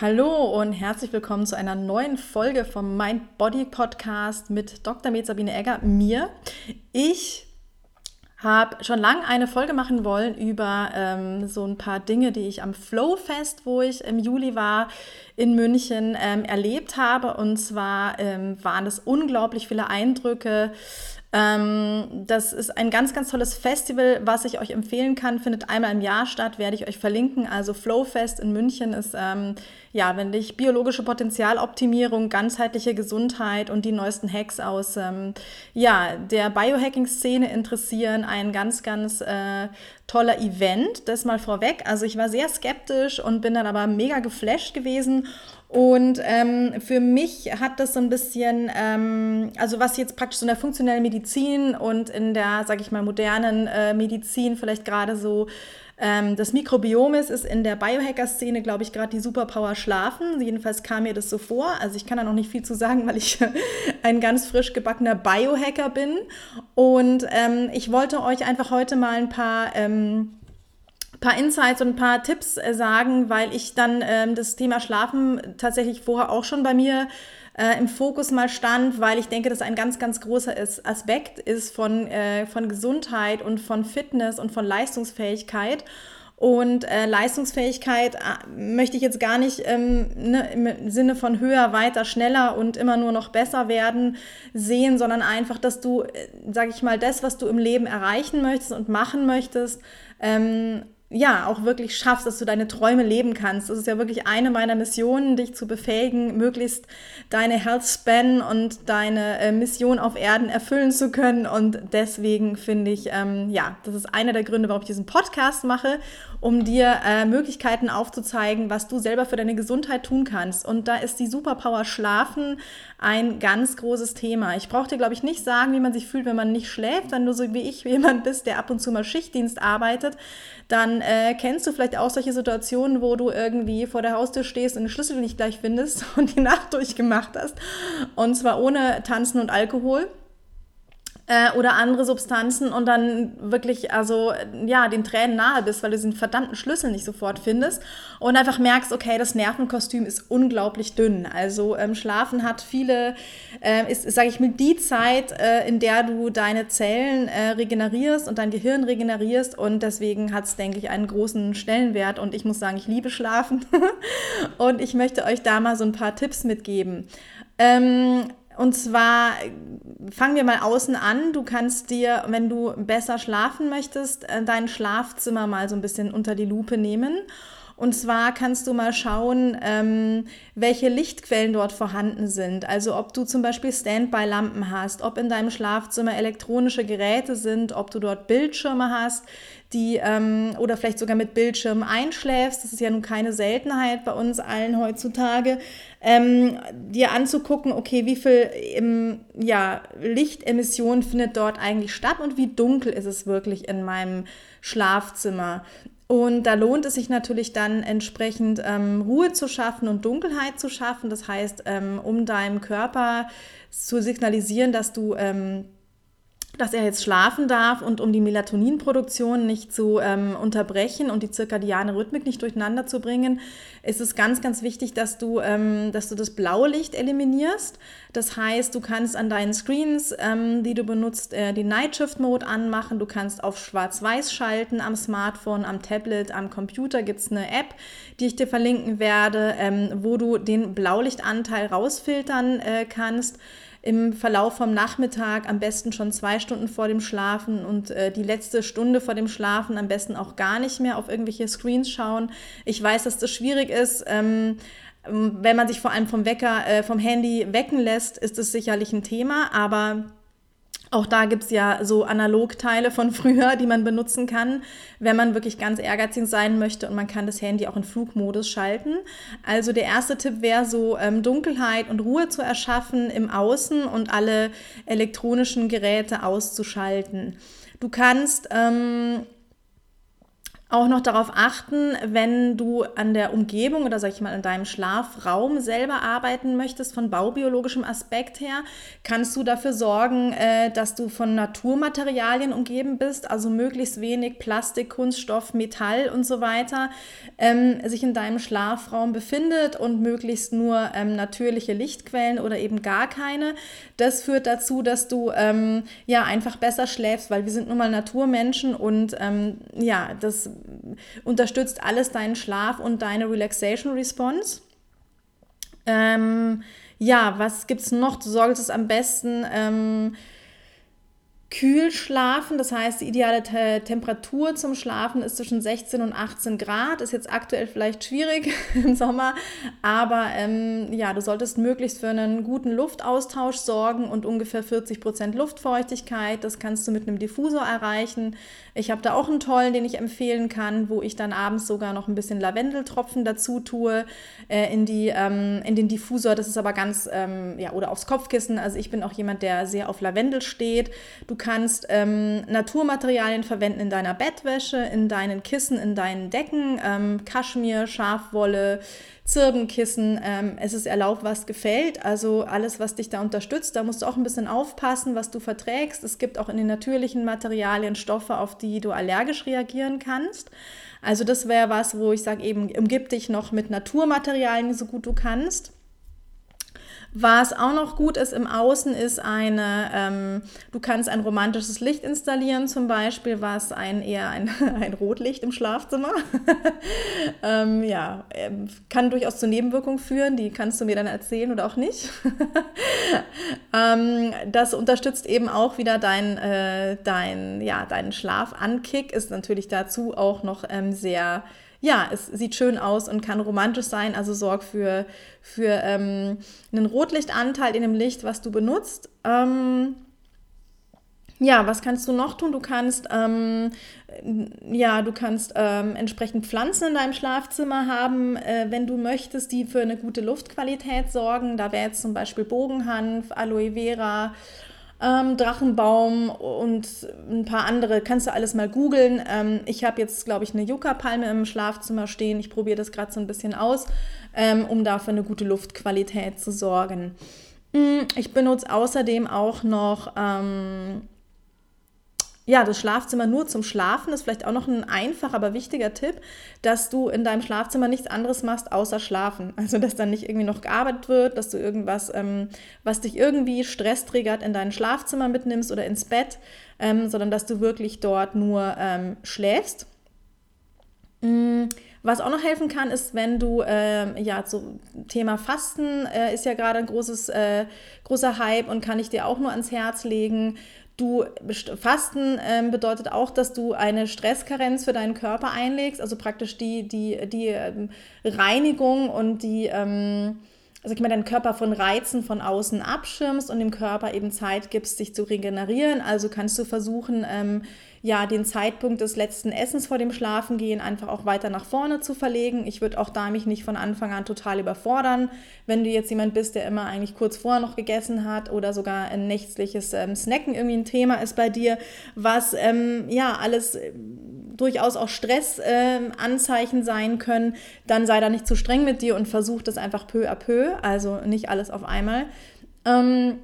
Hallo und herzlich willkommen zu einer neuen Folge vom Mind Body Podcast mit Dr. Med Sabine Egger, mir. Ich habe schon lange eine Folge machen wollen über ähm, so ein paar Dinge, die ich am Flowfest, wo ich im Juli war, in München ähm, erlebt habe. Und zwar ähm, waren es unglaublich viele Eindrücke, ähm, das ist ein ganz, ganz tolles Festival, was ich euch empfehlen kann. Findet einmal im Jahr statt, werde ich euch verlinken. Also Flowfest in München ist, ähm, ja, wenn dich biologische Potenzialoptimierung, ganzheitliche Gesundheit und die neuesten Hacks aus, ähm, ja, der Biohacking-Szene interessieren, ein ganz, ganz äh, toller Event. Das mal vorweg. Also ich war sehr skeptisch und bin dann aber mega geflasht gewesen und ähm, für mich hat das so ein bisschen, ähm, also was jetzt praktisch so in der funktionellen Medizin und in der, sage ich mal, modernen äh, Medizin vielleicht gerade so ähm, das Mikrobiom ist, ist in der Biohacker-Szene, glaube ich, gerade die Superpower Schlafen. Jedenfalls kam mir das so vor. Also ich kann da noch nicht viel zu sagen, weil ich ein ganz frisch gebackener Biohacker bin. Und ähm, ich wollte euch einfach heute mal ein paar ähm, paar Insights und ein paar Tipps äh, sagen, weil ich dann ähm, das Thema Schlafen tatsächlich vorher auch schon bei mir äh, im Fokus mal stand, weil ich denke, dass ein ganz, ganz großer Aspekt ist von, äh, von Gesundheit und von Fitness und von Leistungsfähigkeit. Und äh, Leistungsfähigkeit äh, möchte ich jetzt gar nicht ähm, ne, im Sinne von höher, weiter, schneller und immer nur noch besser werden sehen, sondern einfach, dass du, äh, sage ich mal, das, was du im Leben erreichen möchtest und machen möchtest, ähm, ja, auch wirklich schaffst, dass du deine Träume leben kannst. Das ist ja wirklich eine meiner Missionen, dich zu befähigen, möglichst deine Health Span und deine äh, Mission auf Erden erfüllen zu können. Und deswegen finde ich, ähm, ja, das ist einer der Gründe, warum ich diesen Podcast mache, um dir äh, Möglichkeiten aufzuzeigen, was du selber für deine Gesundheit tun kannst. Und da ist die Superpower Schlafen ein ganz großes Thema. Ich brauche dir, glaube ich, nicht sagen, wie man sich fühlt, wenn man nicht schläft. Wenn du so wie ich jemand bist, der ab und zu mal Schichtdienst arbeitet, dann äh, kennst du vielleicht auch solche Situationen, wo du irgendwie vor der Haustür stehst und den Schlüssel nicht gleich findest und die Nacht durchgemacht hast. Und zwar ohne Tanzen und Alkohol äh, oder andere Substanzen und dann wirklich, also ja, den Tränen nahe bist, weil du diesen verdammten Schlüssel nicht sofort findest und einfach merkst, okay, das Nervenkostüm ist unglaublich dünn. Also ähm, Schlafen hat viele, äh, ist, sage ich mal, die Zeit, äh, in der du deine Zellen äh, regenerierst und dein Gehirn regenerierst und deswegen hat es, denke ich, einen großen Stellenwert und ich muss sagen, ich liebe Schlafen und ich möchte euch da mal so ein paar Tipps mitgeben. Ähm, und zwar fangen wir mal außen an. Du kannst dir, wenn du besser schlafen möchtest, äh, dein Schlafzimmer mal so ein bisschen unter die Lupe nehmen. Und zwar kannst du mal schauen, ähm, welche Lichtquellen dort vorhanden sind. Also ob du zum Beispiel Standby-Lampen hast, ob in deinem Schlafzimmer elektronische Geräte sind, ob du dort Bildschirme hast, die ähm, oder vielleicht sogar mit Bildschirm einschläfst. Das ist ja nun keine Seltenheit bei uns allen heutzutage. Ähm, dir anzugucken, okay, wie viel ähm, ja, Lichtemission findet dort eigentlich statt und wie dunkel ist es wirklich in meinem Schlafzimmer. Und da lohnt es sich natürlich dann entsprechend ähm, Ruhe zu schaffen und Dunkelheit zu schaffen. Das heißt, ähm, um deinem Körper zu signalisieren, dass du ähm, dass er jetzt schlafen darf und um die Melatoninproduktion nicht zu ähm, unterbrechen und die zirkadiane Rhythmik nicht durcheinander zu bringen, ist es ganz, ganz wichtig, dass du, ähm, dass du das blaue Licht eliminierst. Das heißt, du kannst an deinen Screens, ähm, die du benutzt, äh, die Night Shift Mode anmachen. Du kannst auf Schwarz-Weiß schalten am Smartphone, am Tablet, am Computer gibt es eine App, die ich dir verlinken werde, ähm, wo du den Blaulichtanteil rausfiltern äh, kannst im Verlauf vom Nachmittag, am besten schon zwei Stunden vor dem Schlafen und äh, die letzte Stunde vor dem Schlafen am besten auch gar nicht mehr auf irgendwelche Screens schauen. Ich weiß, dass das schwierig ist. Ähm, wenn man sich vor allem vom Wecker, äh, vom Handy wecken lässt, ist es sicherlich ein Thema, aber auch da gibt es ja so Analogteile von früher, die man benutzen kann, wenn man wirklich ganz ehrgeizig sein möchte und man kann das Handy auch in Flugmodus schalten. Also der erste Tipp wäre so, ähm, Dunkelheit und Ruhe zu erschaffen im Außen und alle elektronischen Geräte auszuschalten. Du kannst ähm, auch noch darauf achten, wenn du an der Umgebung oder sag ich mal an deinem Schlafraum selber arbeiten möchtest, von baubiologischem Aspekt her, kannst du dafür sorgen, äh, dass du von Naturmaterialien umgeben bist, also möglichst wenig Plastik, Kunststoff, Metall und so weiter ähm, sich in deinem Schlafraum befindet und möglichst nur ähm, natürliche Lichtquellen oder eben gar keine. Das führt dazu, dass du ähm, ja einfach besser schläfst, weil wir sind nun mal Naturmenschen und ja, das unterstützt alles deinen Schlaf und deine Relaxation Response. Ähm, ja, was gibt es noch? Du solltest am besten ähm, kühl schlafen. Das heißt, die ideale Te Temperatur zum Schlafen ist zwischen 16 und 18 Grad. Ist jetzt aktuell vielleicht schwierig im Sommer, aber ähm, ja, du solltest möglichst für einen guten Luftaustausch sorgen und ungefähr 40 Prozent Luftfeuchtigkeit. Das kannst du mit einem Diffusor erreichen. Ich habe da auch einen tollen, den ich empfehlen kann, wo ich dann abends sogar noch ein bisschen Lavendeltropfen dazu tue äh, in, die, ähm, in den Diffusor. Das ist aber ganz, ähm, ja, oder aufs Kopfkissen. Also ich bin auch jemand, der sehr auf Lavendel steht. Du kannst ähm, Naturmaterialien verwenden in deiner Bettwäsche, in deinen Kissen, in deinen Decken, ähm, Kaschmir, Schafwolle, Zirbenkissen. Ähm, es ist erlaubt, was gefällt. Also alles, was dich da unterstützt. Da musst du auch ein bisschen aufpassen, was du verträgst. Es gibt auch in den natürlichen Materialien Stoffe, auf die du allergisch reagieren kannst. Also das wäre was, wo ich sage, eben umgib dich noch mit Naturmaterialien so gut du kannst. Was auch noch gut ist im Außen ist eine, ähm, du kannst ein romantisches Licht installieren, zum Beispiel, was ein eher ein, ein Rotlicht im Schlafzimmer. ähm, ja, ähm, kann durchaus zu Nebenwirkungen führen, die kannst du mir dann erzählen oder auch nicht. ähm, das unterstützt eben auch wieder dein, äh, dein, ja, deinen Schlafankick, ist natürlich dazu auch noch ähm, sehr ja, es sieht schön aus und kann romantisch sein. Also sorg für, für ähm, einen Rotlichtanteil in dem Licht, was du benutzt. Ähm, ja, was kannst du noch tun? Du kannst, ähm, ja, du kannst ähm, entsprechend Pflanzen in deinem Schlafzimmer haben, äh, wenn du möchtest, die für eine gute Luftqualität sorgen. Da wäre jetzt zum Beispiel Bogenhanf, Aloe Vera ähm, Drachenbaum und ein paar andere. Kannst du alles mal googeln. Ähm, ich habe jetzt, glaube ich, eine Yucca-Palme im Schlafzimmer stehen. Ich probiere das gerade so ein bisschen aus, ähm, um dafür eine gute Luftqualität zu sorgen. Mm, ich benutze außerdem auch noch ähm, ja, das Schlafzimmer nur zum Schlafen ist vielleicht auch noch ein einfacher, aber wichtiger Tipp, dass du in deinem Schlafzimmer nichts anderes machst, außer schlafen. Also, dass dann nicht irgendwie noch gearbeitet wird, dass du irgendwas, ähm, was dich irgendwie Stress triggert, in dein Schlafzimmer mitnimmst oder ins Bett, ähm, sondern dass du wirklich dort nur ähm, schläfst. Mhm. Was auch noch helfen kann, ist, wenn du, äh, ja, so Thema Fasten äh, ist ja gerade ein großes, äh, großer Hype und kann ich dir auch nur ans Herz legen. Du Fasten ähm, bedeutet auch, dass du eine Stresskarenz für deinen Körper einlegst, also praktisch die, die, die ähm, Reinigung und die, ähm, also ich meine, deinen Körper von Reizen von außen abschirmst und dem Körper eben Zeit gibst, sich zu regenerieren. Also kannst du versuchen, ähm, ja, den Zeitpunkt des letzten Essens vor dem Schlafengehen einfach auch weiter nach vorne zu verlegen. Ich würde auch da mich nicht von Anfang an total überfordern. Wenn du jetzt jemand bist, der immer eigentlich kurz vorher noch gegessen hat oder sogar ein nächtliches ähm, Snacken irgendwie ein Thema ist bei dir, was ähm, ja alles äh, durchaus auch Stressanzeichen ähm, äh, sein können, dann sei da nicht zu streng mit dir und versuch das einfach peu à peu, also nicht alles auf einmal. Ähm,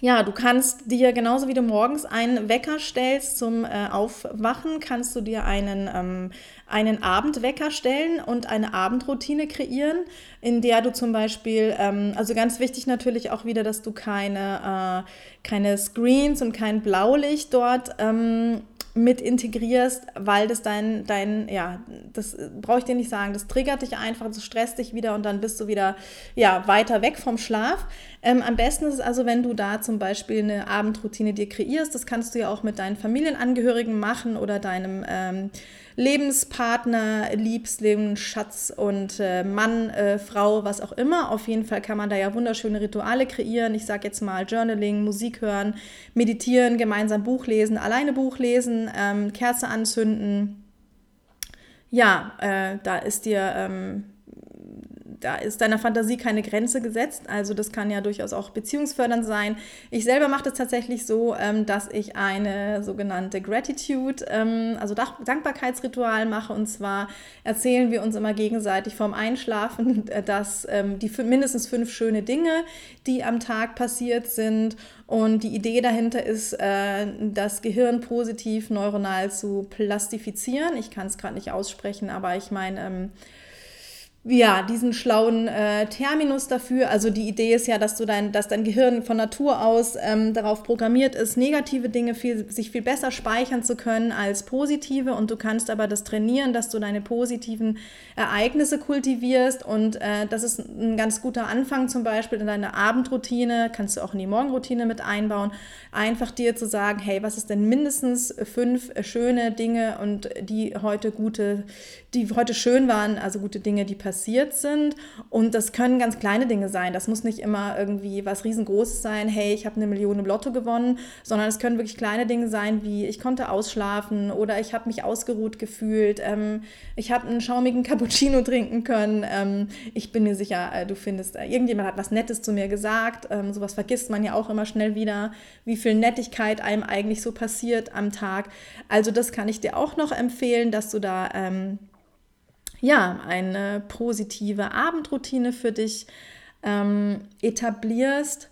ja, du kannst dir genauso wie du morgens einen Wecker stellst zum äh, Aufwachen, kannst du dir einen, ähm, einen Abendwecker stellen und eine Abendroutine kreieren, in der du zum Beispiel, ähm, also ganz wichtig natürlich auch wieder, dass du keine, äh, keine Screens und kein Blaulicht dort ähm, mit integrierst, weil das dein, dein, ja, das brauche ich dir nicht sagen, das triggert dich einfach, das stresst dich wieder und dann bist du wieder, ja, weiter weg vom Schlaf. Ähm, am besten ist es also, wenn du da zum Beispiel eine Abendroutine dir kreierst, das kannst du ja auch mit deinen Familienangehörigen machen oder deinem ähm, Lebenspartner, Liebsleben, Schatz und äh, Mann, äh, Frau, was auch immer. Auf jeden Fall kann man da ja wunderschöne Rituale kreieren. Ich sage jetzt mal Journaling, Musik hören, meditieren, gemeinsam Buch lesen, alleine Buch lesen, ähm, Kerze anzünden. Ja, äh, da ist dir, ähm, da ist deiner Fantasie keine Grenze gesetzt. Also das kann ja durchaus auch beziehungsfördernd sein. Ich selber mache das tatsächlich so, ähm, dass ich eine sogenannte Gratitude, ähm, also Dankbarkeitsritual mache. Und zwar erzählen wir uns immer gegenseitig vorm Einschlafen, dass ähm, die mindestens fünf schöne Dinge, die am Tag passiert sind. Und die Idee dahinter ist, äh, das Gehirn positiv neuronal zu plastifizieren. Ich kann es gerade nicht aussprechen, aber ich meine, ähm, ja, diesen schlauen äh, Terminus dafür. Also die Idee ist ja, dass du dein, dass dein Gehirn von Natur aus ähm, darauf programmiert ist, negative Dinge viel, sich viel besser speichern zu können als positive. Und du kannst aber das trainieren, dass du deine positiven Ereignisse kultivierst. Und äh, das ist ein ganz guter Anfang zum Beispiel in deine Abendroutine, kannst du auch in die Morgenroutine mit einbauen. Einfach dir zu sagen, hey, was ist denn mindestens fünf schöne Dinge und die heute gute, die heute schön waren, also gute Dinge, die passieren passiert sind. Und das können ganz kleine Dinge sein. Das muss nicht immer irgendwie was riesengroßes sein, hey, ich habe eine Million im Lotto gewonnen, sondern es können wirklich kleine Dinge sein, wie ich konnte ausschlafen oder ich habe mich ausgeruht gefühlt, ähm, ich habe einen schaumigen Cappuccino trinken können. Ähm, ich bin mir sicher, äh, du findest, äh, irgendjemand hat was Nettes zu mir gesagt. Ähm, sowas vergisst man ja auch immer schnell wieder, wie viel Nettigkeit einem eigentlich so passiert am Tag. Also das kann ich dir auch noch empfehlen, dass du da ähm, ja, eine positive Abendroutine für dich ähm, etablierst.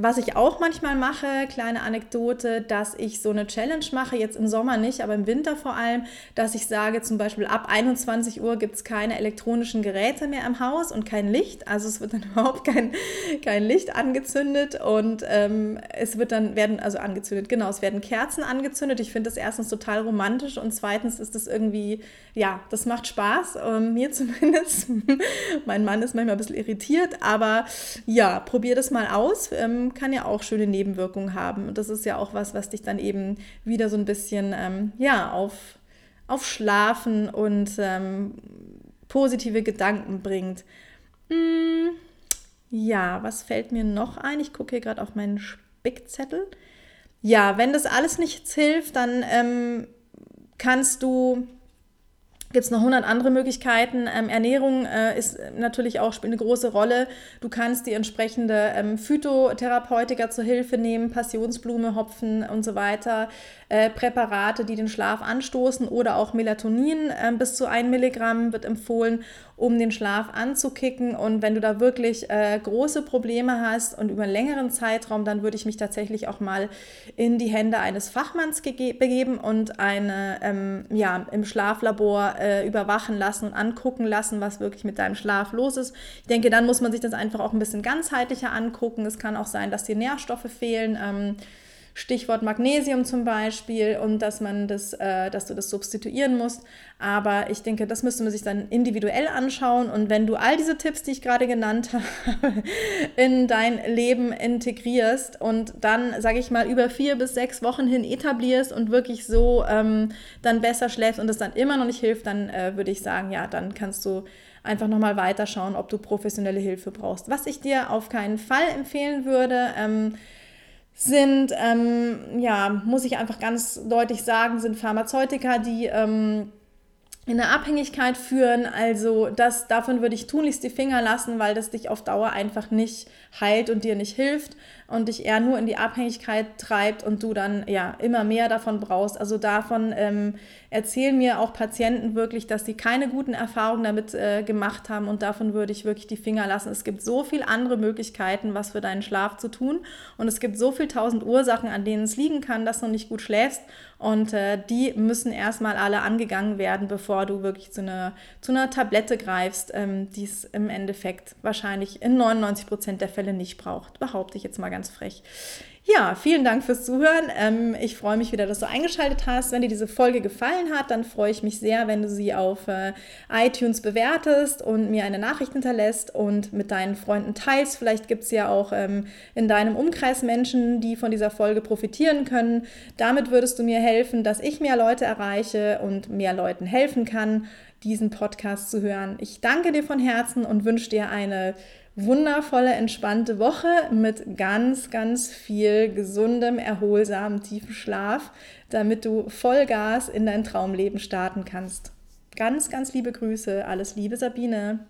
Was ich auch manchmal mache, kleine Anekdote, dass ich so eine Challenge mache, jetzt im Sommer nicht, aber im Winter vor allem, dass ich sage, zum Beispiel ab 21 Uhr gibt es keine elektronischen Geräte mehr im Haus und kein Licht. Also es wird dann überhaupt kein, kein Licht angezündet und ähm, es wird dann, werden, also angezündet, genau, es werden Kerzen angezündet. Ich finde das erstens total romantisch und zweitens ist das irgendwie, ja, das macht Spaß, ähm, mir zumindest. mein Mann ist manchmal ein bisschen irritiert, aber ja, probier das mal aus. Ähm, kann ja auch schöne Nebenwirkungen haben. Und das ist ja auch was, was dich dann eben wieder so ein bisschen ähm, ja, auf, auf Schlafen und ähm, positive Gedanken bringt. Hm, ja, was fällt mir noch ein? Ich gucke hier gerade auf meinen Spickzettel. Ja, wenn das alles nichts hilft, dann ähm, kannst du gibt es noch 100 andere Möglichkeiten. Ähm, Ernährung äh, ist natürlich auch spielt eine große Rolle. Du kannst die entsprechende ähm, Phytotherapeutika zur Hilfe nehmen, Passionsblume, Hopfen und so weiter, äh, Präparate, die den Schlaf anstoßen oder auch Melatonin äh, bis zu 1 Milligramm wird empfohlen um den Schlaf anzukicken. Und wenn du da wirklich äh, große Probleme hast und über einen längeren Zeitraum, dann würde ich mich tatsächlich auch mal in die Hände eines Fachmanns begeben und eine ähm, ja, im Schlaflabor äh, überwachen lassen und angucken lassen, was wirklich mit deinem Schlaf los ist. Ich denke, dann muss man sich das einfach auch ein bisschen ganzheitlicher angucken. Es kann auch sein, dass dir Nährstoffe fehlen. Ähm, Stichwort Magnesium zum Beispiel und dass man das, äh, dass du das substituieren musst. Aber ich denke, das müsste man sich dann individuell anschauen. Und wenn du all diese Tipps, die ich gerade genannt habe, in dein Leben integrierst und dann, sage ich mal, über vier bis sechs Wochen hin etablierst und wirklich so ähm, dann besser schläfst und es dann immer noch nicht hilft, dann äh, würde ich sagen, ja, dann kannst du einfach nochmal weiterschauen, ob du professionelle Hilfe brauchst. Was ich dir auf keinen Fall empfehlen würde, ähm, sind, ähm, ja, muss ich einfach ganz deutlich sagen, sind Pharmazeutika, die ähm, in eine Abhängigkeit führen. Also das, davon würde ich tunlichst die Finger lassen, weil das dich auf Dauer einfach nicht heilt und dir nicht hilft und dich eher nur in die Abhängigkeit treibt und du dann ja immer mehr davon brauchst. Also davon ähm, erzählen mir auch Patienten wirklich, dass sie keine guten Erfahrungen damit äh, gemacht haben und davon würde ich wirklich die Finger lassen. Es gibt so viele andere Möglichkeiten, was für deinen Schlaf zu tun und es gibt so viele tausend Ursachen, an denen es liegen kann, dass du nicht gut schläfst und äh, die müssen erstmal alle angegangen werden, bevor du wirklich zu einer, zu einer Tablette greifst, ähm, die es im Endeffekt wahrscheinlich in 99 Prozent der Fälle nicht braucht, behaupte ich jetzt mal ganz ganz frech. Ja, vielen Dank fürs Zuhören. Ähm, ich freue mich wieder, dass du eingeschaltet hast. Wenn dir diese Folge gefallen hat, dann freue ich mich sehr, wenn du sie auf äh, iTunes bewertest und mir eine Nachricht hinterlässt und mit deinen Freunden teilst. Vielleicht gibt es ja auch ähm, in deinem Umkreis Menschen, die von dieser Folge profitieren können. Damit würdest du mir helfen, dass ich mehr Leute erreiche und mehr Leuten helfen kann, diesen Podcast zu hören. Ich danke dir von Herzen und wünsche dir eine wundervolle, entspannte Woche mit ganz, ganz viel gesundem, erholsamem, tiefen Schlaf, damit du Vollgas in dein Traumleben starten kannst. Ganz, ganz liebe Grüße. Alles Liebe, Sabine.